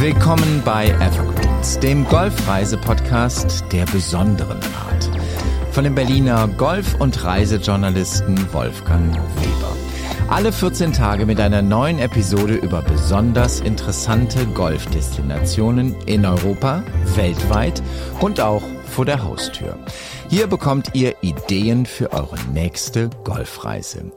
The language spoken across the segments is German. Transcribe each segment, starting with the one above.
Willkommen bei Evergreens, dem Golfreise-Podcast der besonderen Art. Von dem Berliner Golf- und Reisejournalisten Wolfgang Weber. Alle 14 Tage mit einer neuen Episode über besonders interessante Golfdestinationen in Europa, weltweit und auch vor der Haustür. Hier bekommt ihr Ideen für eure nächste Golfreise.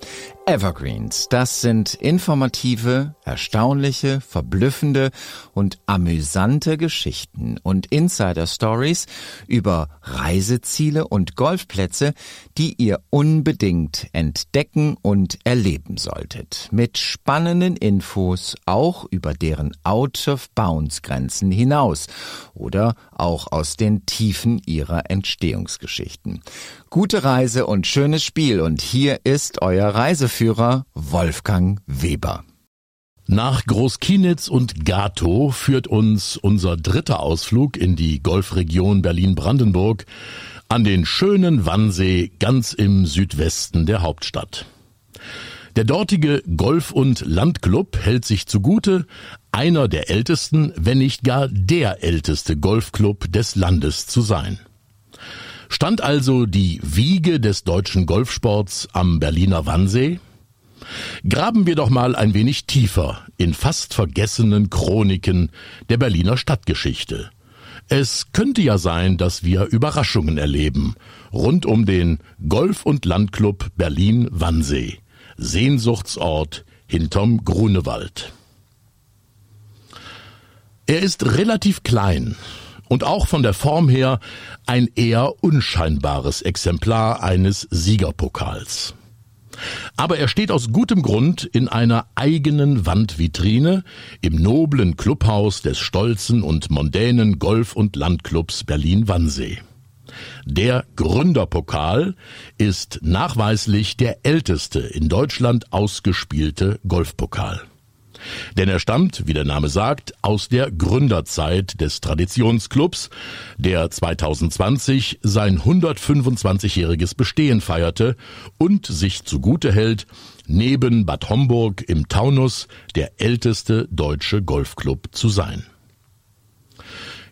Evergreens, das sind informative, erstaunliche, verblüffende und amüsante Geschichten und Insider Stories über Reiseziele und Golfplätze, die ihr unbedingt entdecken und erleben solltet. Mit spannenden Infos auch über deren Out-of-Bounds-Grenzen hinaus oder auch aus den Tiefen ihrer Entstehungsgeschichten. Gute Reise und schönes Spiel und hier ist euer Reiseführer Wolfgang Weber. Nach Großkienitz und Gato führt uns unser dritter Ausflug in die Golfregion Berlin-Brandenburg an den schönen Wannsee ganz im Südwesten der Hauptstadt. Der dortige Golf- und Landclub hält sich zugute, einer der ältesten, wenn nicht gar der älteste Golfclub des Landes zu sein. Stand also die Wiege des deutschen Golfsports am Berliner Wannsee? Graben wir doch mal ein wenig tiefer in fast vergessenen Chroniken der Berliner Stadtgeschichte. Es könnte ja sein, dass wir Überraschungen erleben rund um den Golf- und Landclub Berlin-Wannsee, Sehnsuchtsort hinterm Grunewald. Er ist relativ klein und auch von der Form her ein eher unscheinbares Exemplar eines Siegerpokals. Aber er steht aus gutem Grund in einer eigenen Wandvitrine im noblen Clubhaus des stolzen und mondänen Golf- und Landclubs Berlin-Wannsee. Der Gründerpokal ist nachweislich der älteste in Deutschland ausgespielte Golfpokal. Denn er stammt, wie der Name sagt, aus der Gründerzeit des Traditionsclubs, der 2020 sein 125-jähriges Bestehen feierte und sich zugute hält, neben Bad Homburg im Taunus der älteste deutsche Golfclub zu sein.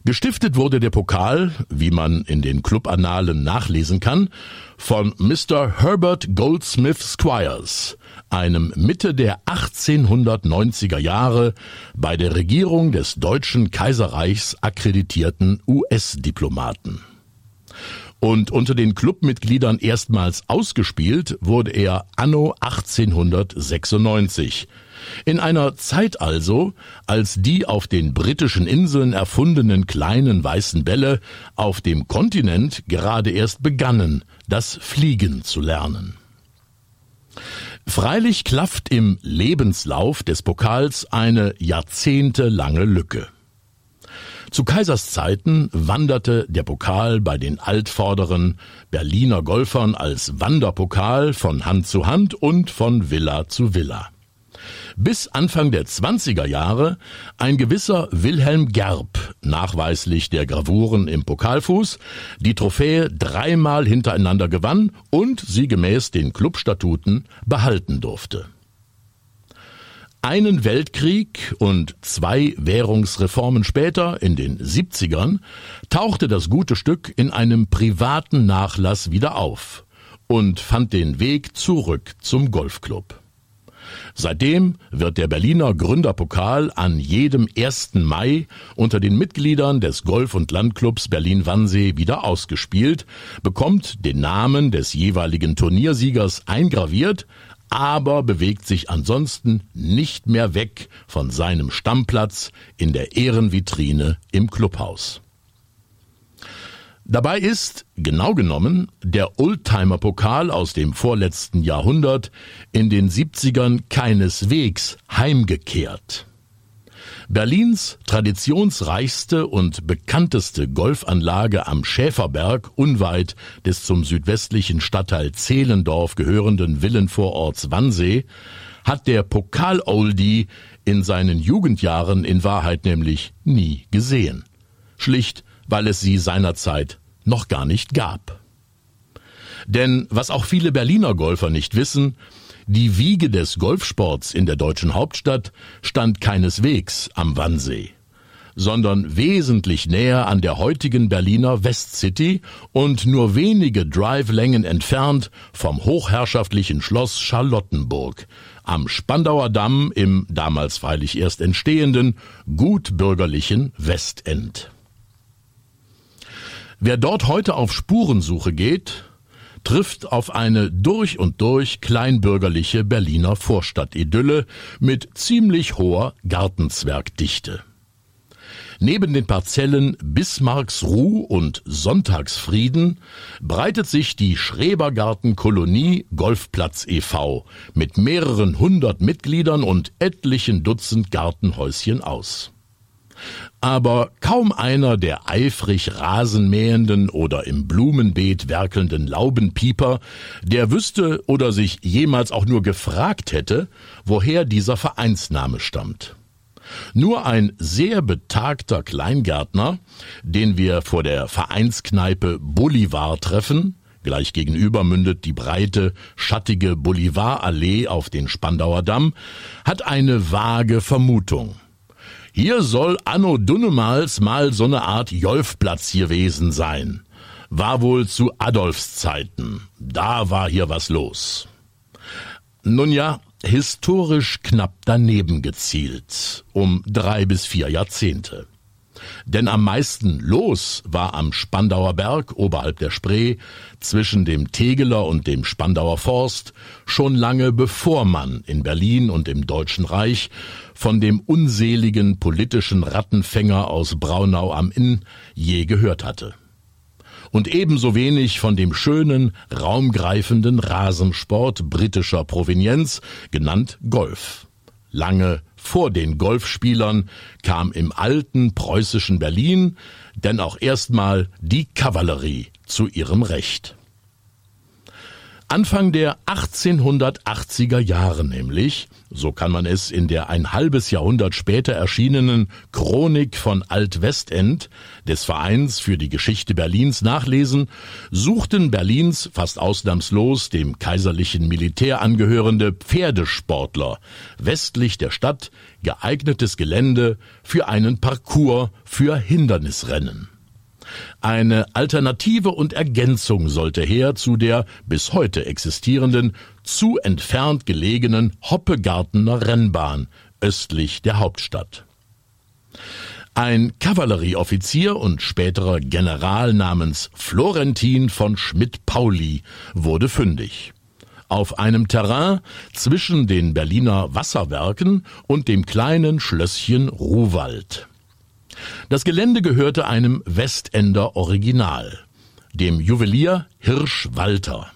Gestiftet wurde der Pokal, wie man in den Clubannalen nachlesen kann, von Mr. Herbert Goldsmith Squires, einem Mitte der 1890er Jahre bei der Regierung des Deutschen Kaiserreichs akkreditierten US-Diplomaten. Und unter den Clubmitgliedern erstmals ausgespielt wurde er anno 1896. In einer Zeit also, als die auf den britischen Inseln erfundenen kleinen weißen Bälle auf dem Kontinent gerade erst begannen, das Fliegen zu lernen. Freilich klafft im Lebenslauf des Pokals eine jahrzehntelange Lücke. Zu Kaisers Zeiten wanderte der Pokal bei den altvorderen Berliner Golfern als Wanderpokal von Hand zu Hand und von Villa zu Villa. Bis Anfang der 20er Jahre ein gewisser Wilhelm Gerb, nachweislich der Gravuren im Pokalfuß, die Trophäe dreimal hintereinander gewann und sie gemäß den Clubstatuten behalten durfte. Einen Weltkrieg und zwei Währungsreformen später, in den 70ern, tauchte das gute Stück in einem privaten Nachlass wieder auf und fand den Weg zurück zum Golfclub. Seitdem wird der Berliner Gründerpokal an jedem 1. Mai unter den Mitgliedern des Golf- und Landclubs Berlin-Wannsee wieder ausgespielt, bekommt den Namen des jeweiligen Turniersiegers eingraviert, aber bewegt sich ansonsten nicht mehr weg von seinem Stammplatz in der Ehrenvitrine im Clubhaus. Dabei ist, genau genommen, der Oldtimer-Pokal aus dem vorletzten Jahrhundert in den 70ern keineswegs heimgekehrt. Berlins traditionsreichste und bekannteste Golfanlage am Schäferberg, unweit des zum südwestlichen Stadtteil Zehlendorf gehörenden Villenvororts Wannsee, hat der Pokal-Oldie in seinen Jugendjahren in Wahrheit nämlich nie gesehen. Schlicht weil es sie seinerzeit noch gar nicht gab. Denn was auch viele Berliner Golfer nicht wissen, die Wiege des Golfsports in der deutschen Hauptstadt stand keineswegs am Wannsee, sondern wesentlich näher an der heutigen Berliner Westcity und nur wenige Drive-Längen entfernt vom hochherrschaftlichen Schloss Charlottenburg am Spandauer Damm im damals freilich erst entstehenden gutbürgerlichen Westend. Wer dort heute auf Spurensuche geht, trifft auf eine durch und durch kleinbürgerliche Berliner Vorstadtidylle mit ziemlich hoher Gartenzwergdichte. Neben den Parzellen Bismarcksruh und Sonntagsfrieden breitet sich die Schrebergartenkolonie Golfplatz e.V. mit mehreren hundert Mitgliedern und etlichen Dutzend Gartenhäuschen aus aber kaum einer der eifrig rasenmähenden oder im Blumenbeet werkelnden Laubenpieper, der wüsste oder sich jemals auch nur gefragt hätte, woher dieser Vereinsname stammt. Nur ein sehr betagter Kleingärtner, den wir vor der Vereinskneipe Bolivar treffen, gleich gegenüber mündet die breite, schattige Bolivarallee auf den Spandauer Damm, hat eine vage Vermutung – hier soll anno Dunnemals mal so eine Art Jolfplatz gewesen sein. War wohl zu Adolfs Zeiten. Da war hier was los. Nun ja, historisch knapp daneben gezielt, um drei bis vier Jahrzehnte. Denn am meisten los war am Spandauer Berg oberhalb der Spree zwischen dem Tegeler und dem Spandauer Forst schon lange bevor man in Berlin und im Deutschen Reich von dem unseligen politischen Rattenfänger aus Braunau am Inn je gehört hatte. Und ebenso wenig von dem schönen, raumgreifenden Rasensport britischer Provenienz, genannt Golf. Lange vor den Golfspielern kam im alten preußischen Berlin denn auch erstmal die Kavallerie zu ihrem Recht. Anfang der 1880er Jahre nämlich, so kann man es in der ein halbes Jahrhundert später erschienenen Chronik von Alt-Westend des Vereins für die Geschichte Berlins nachlesen, suchten Berlins fast ausnahmslos dem kaiserlichen Militär angehörende Pferdesportler westlich der Stadt geeignetes Gelände für einen Parcours für Hindernisrennen. Eine Alternative und Ergänzung sollte her zu der bis heute existierenden, zu entfernt gelegenen Hoppegartener Rennbahn östlich der Hauptstadt. Ein Kavallerieoffizier und späterer General namens Florentin von Schmidt-Pauli wurde fündig. Auf einem Terrain zwischen den Berliner Wasserwerken und dem kleinen Schlösschen Ruhwald. Das Gelände gehörte einem Westender Original, dem Juwelier Hirsch Walter.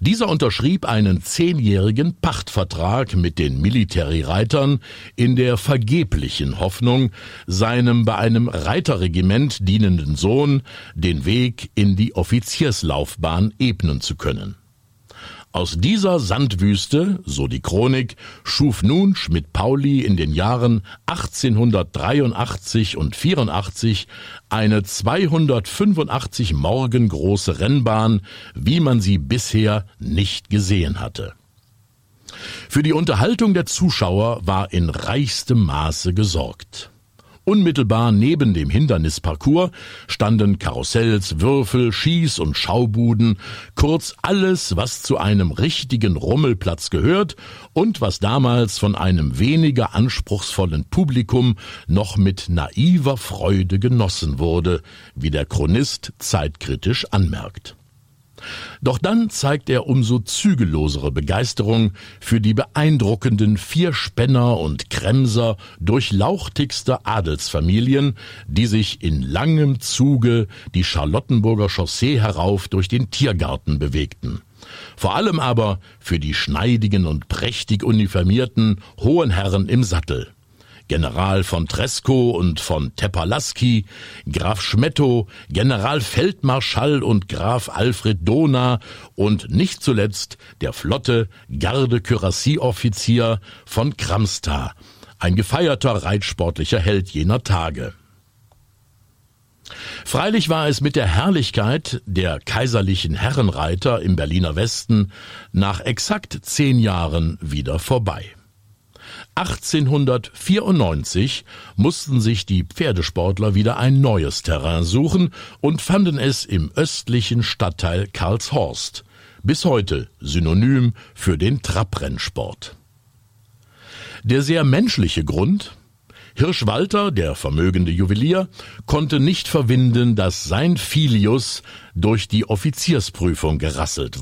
Dieser unterschrieb einen zehnjährigen Pachtvertrag mit den Military-Reitern in der vergeblichen Hoffnung, seinem bei einem Reiterregiment dienenden Sohn den Weg in die Offizierslaufbahn ebnen zu können. Aus dieser Sandwüste, so die Chronik, schuf nun Schmidt-Pauli in den Jahren 1883 und 84 eine 285 Morgen große Rennbahn, wie man sie bisher nicht gesehen hatte. Für die Unterhaltung der Zuschauer war in reichstem Maße gesorgt. Unmittelbar neben dem Hindernisparcours standen Karussells, Würfel, Schieß- und Schaubuden, kurz alles, was zu einem richtigen Rummelplatz gehört und was damals von einem weniger anspruchsvollen Publikum noch mit naiver Freude genossen wurde, wie der Chronist zeitkritisch anmerkt. Doch dann zeigt er umso zügellosere Begeisterung für die beeindruckenden Vierspänner und Kremser durchlauchtigster Adelsfamilien, die sich in langem Zuge die Charlottenburger Chaussee herauf durch den Tiergarten bewegten. Vor allem aber für die schneidigen und prächtig uniformierten hohen Herren im Sattel. General von Tresco und von Tepalaski, Graf Schmetto, Generalfeldmarschall und Graf Alfred Dona und nicht zuletzt der flotte Garde-Kürassieroffizier von Kramsta, ein gefeierter reitsportlicher Held jener Tage. Freilich war es mit der Herrlichkeit der kaiserlichen Herrenreiter im Berliner Westen nach exakt zehn Jahren wieder vorbei. 1894 mussten sich die Pferdesportler wieder ein neues Terrain suchen und fanden es im östlichen Stadtteil Karlshorst, bis heute synonym für den Trabrennsport. Der sehr menschliche Grund Hirsch Walter, der vermögende Juwelier, konnte nicht verwinden, dass sein Filius durch die Offiziersprüfung gerasselt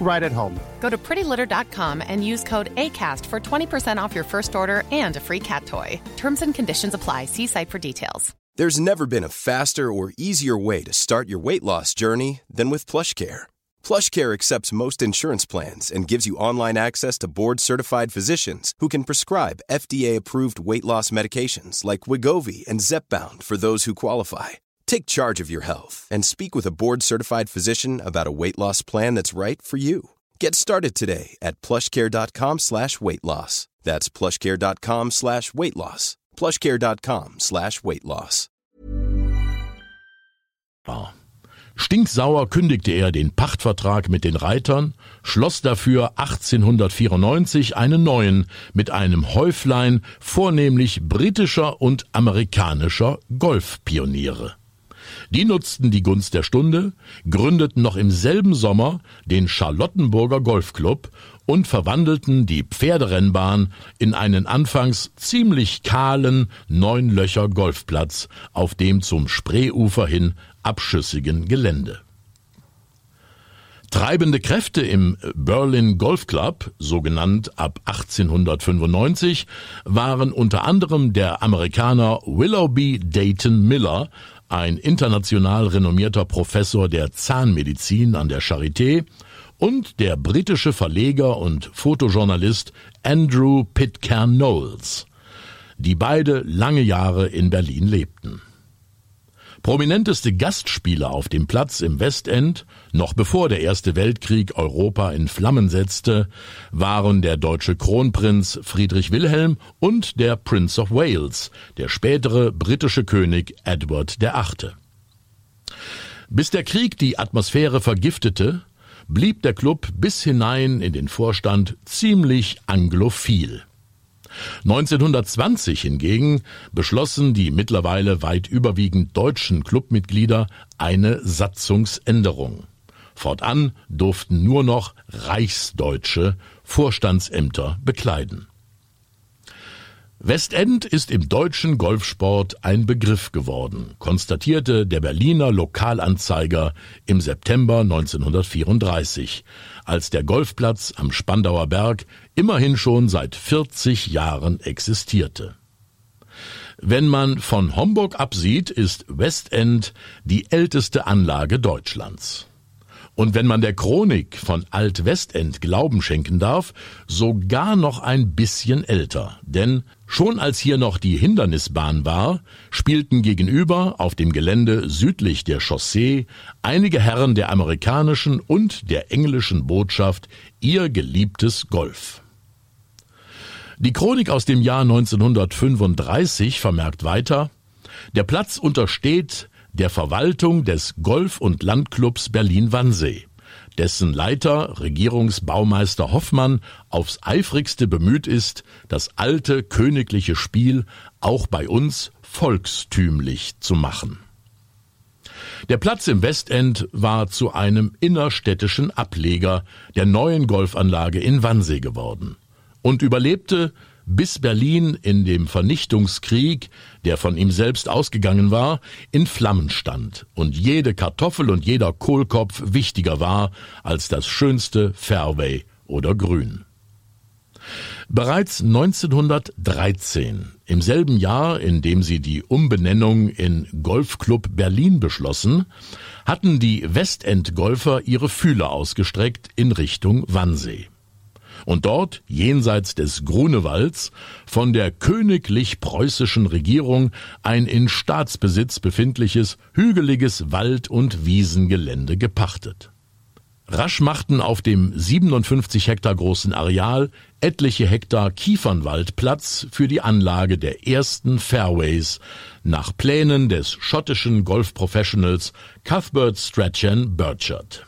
right at home. Go to prettylitter.com and use code ACAST for 20% off your first order and a free cat toy. Terms and conditions apply. See site for details. There's never been a faster or easier way to start your weight loss journey than with PlushCare. PlushCare accepts most insurance plans and gives you online access to board-certified physicians who can prescribe FDA-approved weight loss medications like Wigovi and Zepbound for those who qualify. Take charge of your health and speak with a board-certified physician about a weight loss plan that's right for you. Get started today at plushcare.com slash weight loss. That's plushcare.com slash weight loss. plushcare.com slash weight loss. Stinksauer kündigte er den Pachtvertrag mit den Reitern, schloss dafür 1894 einen neuen mit einem Häuflein vornehmlich britischer und amerikanischer Golfpioniere. Die nutzten die Gunst der Stunde, gründeten noch im selben Sommer den Charlottenburger Golfclub und verwandelten die Pferderennbahn in einen anfangs ziemlich kahlen Neunlöcher Golfplatz auf dem zum Spreeufer hin abschüssigen Gelände. Treibende Kräfte im Berlin Golf Club, so genannt ab 1895, waren unter anderem der Amerikaner Willoughby Dayton Miller, ein international renommierter Professor der Zahnmedizin an der Charité, und der britische Verleger und Fotojournalist Andrew Pitcairn Knowles, die beide lange Jahre in Berlin lebten. Prominenteste Gastspieler auf dem Platz im Westend, noch bevor der Erste Weltkrieg Europa in Flammen setzte, waren der deutsche Kronprinz Friedrich Wilhelm und der Prince of Wales, der spätere britische König Edward VIII. Bis der Krieg die Atmosphäre vergiftete, blieb der Club bis hinein in den Vorstand ziemlich anglophil. 1920 hingegen beschlossen die mittlerweile weit überwiegend deutschen Clubmitglieder eine Satzungsänderung. Fortan durften nur noch Reichsdeutsche Vorstandsämter bekleiden. Westend ist im deutschen Golfsport ein Begriff geworden, konstatierte der Berliner Lokalanzeiger im September 1934, als der Golfplatz am Spandauer Berg immerhin schon seit 40 Jahren existierte. Wenn man von Homburg absieht, ist Westend die älteste Anlage Deutschlands. Und wenn man der Chronik von Alt-Westend Glauben schenken darf, sogar noch ein bisschen älter. Denn schon als hier noch die Hindernisbahn war, spielten gegenüber auf dem Gelände südlich der Chaussee einige Herren der amerikanischen und der englischen Botschaft ihr geliebtes Golf. Die Chronik aus dem Jahr 1935 vermerkt weiter, der Platz untersteht der Verwaltung des Golf- und Landclubs Berlin-Wannsee, dessen Leiter, Regierungsbaumeister Hoffmann, aufs eifrigste bemüht ist, das alte königliche Spiel auch bei uns volkstümlich zu machen. Der Platz im Westend war zu einem innerstädtischen Ableger der neuen Golfanlage in Wannsee geworden und überlebte bis Berlin in dem Vernichtungskrieg, der von ihm selbst ausgegangen war, in Flammen stand und jede Kartoffel und jeder Kohlkopf wichtiger war als das schönste Fairway oder Grün. Bereits 1913, im selben Jahr, in dem sie die Umbenennung in Golfclub Berlin beschlossen, hatten die Westend-Golfer ihre Fühler ausgestreckt in Richtung Wannsee und dort, jenseits des Grunewalds, von der königlich-preußischen Regierung ein in Staatsbesitz befindliches, hügeliges Wald- und Wiesengelände gepachtet. Rasch machten auf dem 57 Hektar großen Areal etliche Hektar Kiefernwald Platz für die Anlage der ersten Fairways nach Plänen des schottischen Golfprofessionals Cuthbert Strachan Burchard.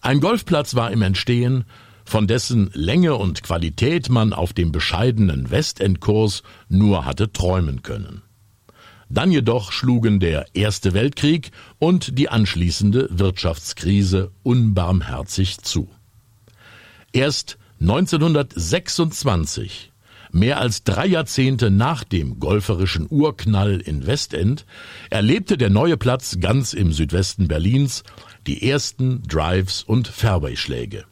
Ein Golfplatz war im Entstehen, von dessen Länge und Qualität man auf dem bescheidenen Westendkurs nur hatte träumen können. Dann jedoch schlugen der Erste Weltkrieg und die anschließende Wirtschaftskrise unbarmherzig zu. Erst 1926, mehr als drei Jahrzehnte nach dem golferischen Urknall in Westend, erlebte der neue Platz ganz im Südwesten Berlins die ersten Drives und Fairwayschläge.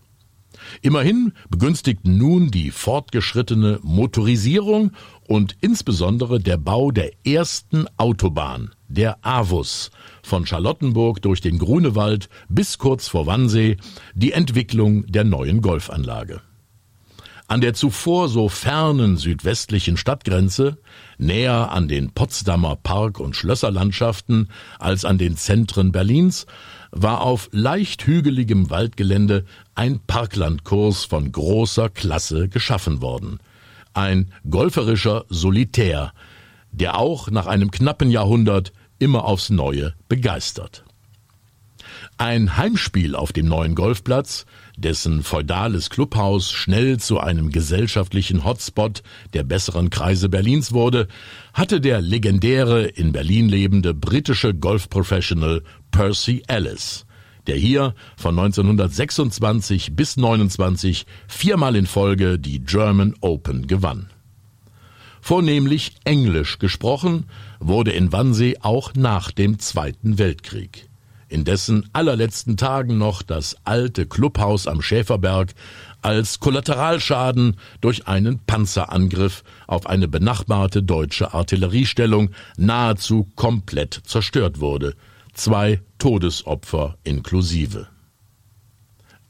Immerhin begünstigten nun die fortgeschrittene Motorisierung und insbesondere der Bau der ersten Autobahn, der AVUS, von Charlottenburg durch den Grunewald bis kurz vor Wannsee, die Entwicklung der neuen Golfanlage. An der zuvor so fernen südwestlichen Stadtgrenze, näher an den Potsdamer Park- und Schlösserlandschaften als an den Zentren Berlins, war auf leicht hügeligem Waldgelände ein Parklandkurs von großer Klasse geschaffen worden. Ein golferischer Solitär, der auch nach einem knappen Jahrhundert immer aufs Neue begeistert. Ein Heimspiel auf dem neuen Golfplatz, dessen feudales Clubhaus schnell zu einem gesellschaftlichen Hotspot der besseren Kreise Berlins wurde, hatte der legendäre in Berlin lebende britische Golfprofessional Percy Ellis, der hier von 1926 bis 29 viermal in Folge die German Open gewann. Vornehmlich Englisch gesprochen wurde in Wannsee auch nach dem Zweiten Weltkrieg in dessen allerletzten Tagen noch das alte Clubhaus am Schäferberg als Kollateralschaden durch einen Panzerangriff auf eine benachbarte deutsche Artilleriestellung nahezu komplett zerstört wurde, zwei Todesopfer inklusive.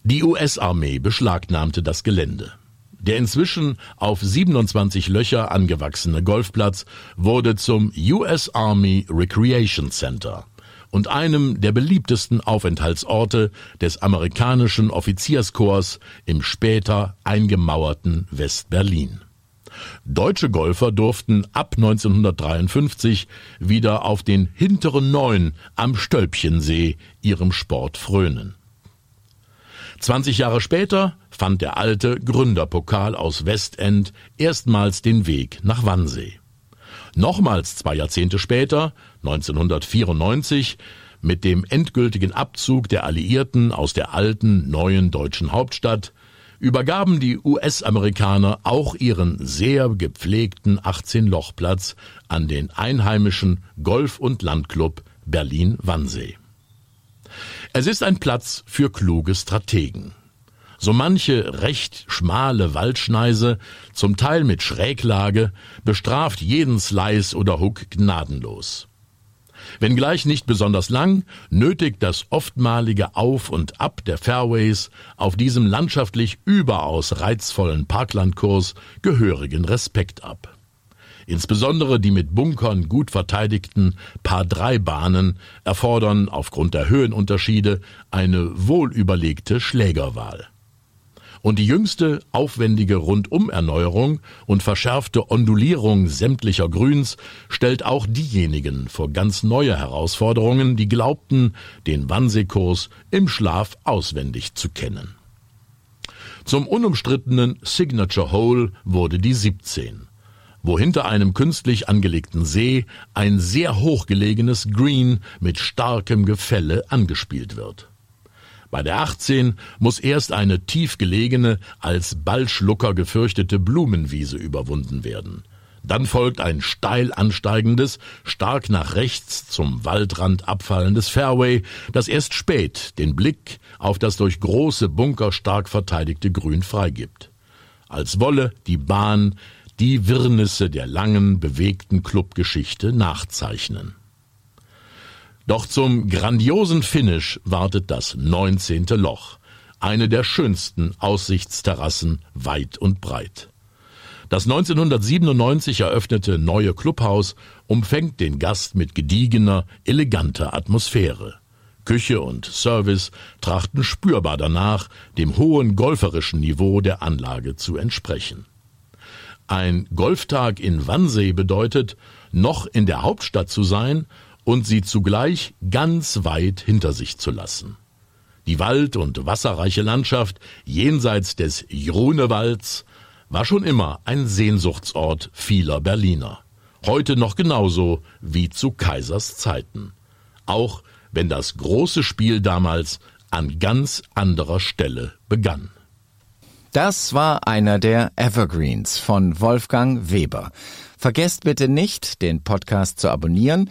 Die US-Armee beschlagnahmte das Gelände. Der inzwischen auf 27 Löcher angewachsene Golfplatz wurde zum US Army Recreation Center – und einem der beliebtesten Aufenthaltsorte des amerikanischen Offizierskorps im später eingemauerten West-Berlin. Deutsche Golfer durften ab 1953 wieder auf den hinteren Neun am Stölpchensee ihrem Sport frönen. 20 Jahre später fand der alte Gründerpokal aus Westend erstmals den Weg nach Wannsee. Nochmals zwei Jahrzehnte später, 1994, mit dem endgültigen Abzug der Alliierten aus der alten, neuen deutschen Hauptstadt, übergaben die US-Amerikaner auch ihren sehr gepflegten 18-Loch-Platz an den einheimischen Golf- und Landclub Berlin-Wannsee. Es ist ein Platz für kluge Strategen. So manche recht schmale Waldschneise, zum Teil mit Schräglage, bestraft jeden Slice oder Hook gnadenlos. Wenngleich nicht besonders lang, nötigt das oftmalige Auf und Ab der Fairways auf diesem landschaftlich überaus reizvollen Parklandkurs gehörigen Respekt ab. Insbesondere die mit Bunkern gut verteidigten Paar-3-Bahnen erfordern aufgrund der Höhenunterschiede eine wohlüberlegte Schlägerwahl. Und die jüngste aufwendige Rundumerneuerung und verschärfte Ondulierung sämtlicher Grüns stellt auch diejenigen vor ganz neue Herausforderungen, die glaubten, den Wannseekurs im Schlaf auswendig zu kennen. Zum unumstrittenen Signature Hole wurde die 17 wo hinter einem künstlich angelegten See ein sehr hochgelegenes Green mit starkem Gefälle angespielt wird. Bei der 18 muss erst eine tiefgelegene, als Ballschlucker gefürchtete Blumenwiese überwunden werden. Dann folgt ein steil ansteigendes, stark nach rechts zum Waldrand abfallendes Fairway, das erst spät den Blick auf das durch große Bunker stark verteidigte Grün freigibt. Als wolle die Bahn die Wirrnisse der langen, bewegten Clubgeschichte nachzeichnen. Doch zum grandiosen Finish wartet das neunzehnte Loch, eine der schönsten Aussichtsterrassen weit und breit. Das 1997 eröffnete neue Clubhaus umfängt den Gast mit gediegener, eleganter Atmosphäre. Küche und Service trachten spürbar danach, dem hohen golferischen Niveau der Anlage zu entsprechen. Ein Golftag in Wannsee bedeutet, noch in der Hauptstadt zu sein und sie zugleich ganz weit hinter sich zu lassen. Die wald- und wasserreiche Landschaft jenseits des Grunewalds war schon immer ein Sehnsuchtsort vieler Berliner. Heute noch genauso wie zu Kaisers Zeiten. Auch wenn das große Spiel damals an ganz anderer Stelle begann. Das war einer der Evergreens von Wolfgang Weber. Vergesst bitte nicht, den Podcast zu abonnieren,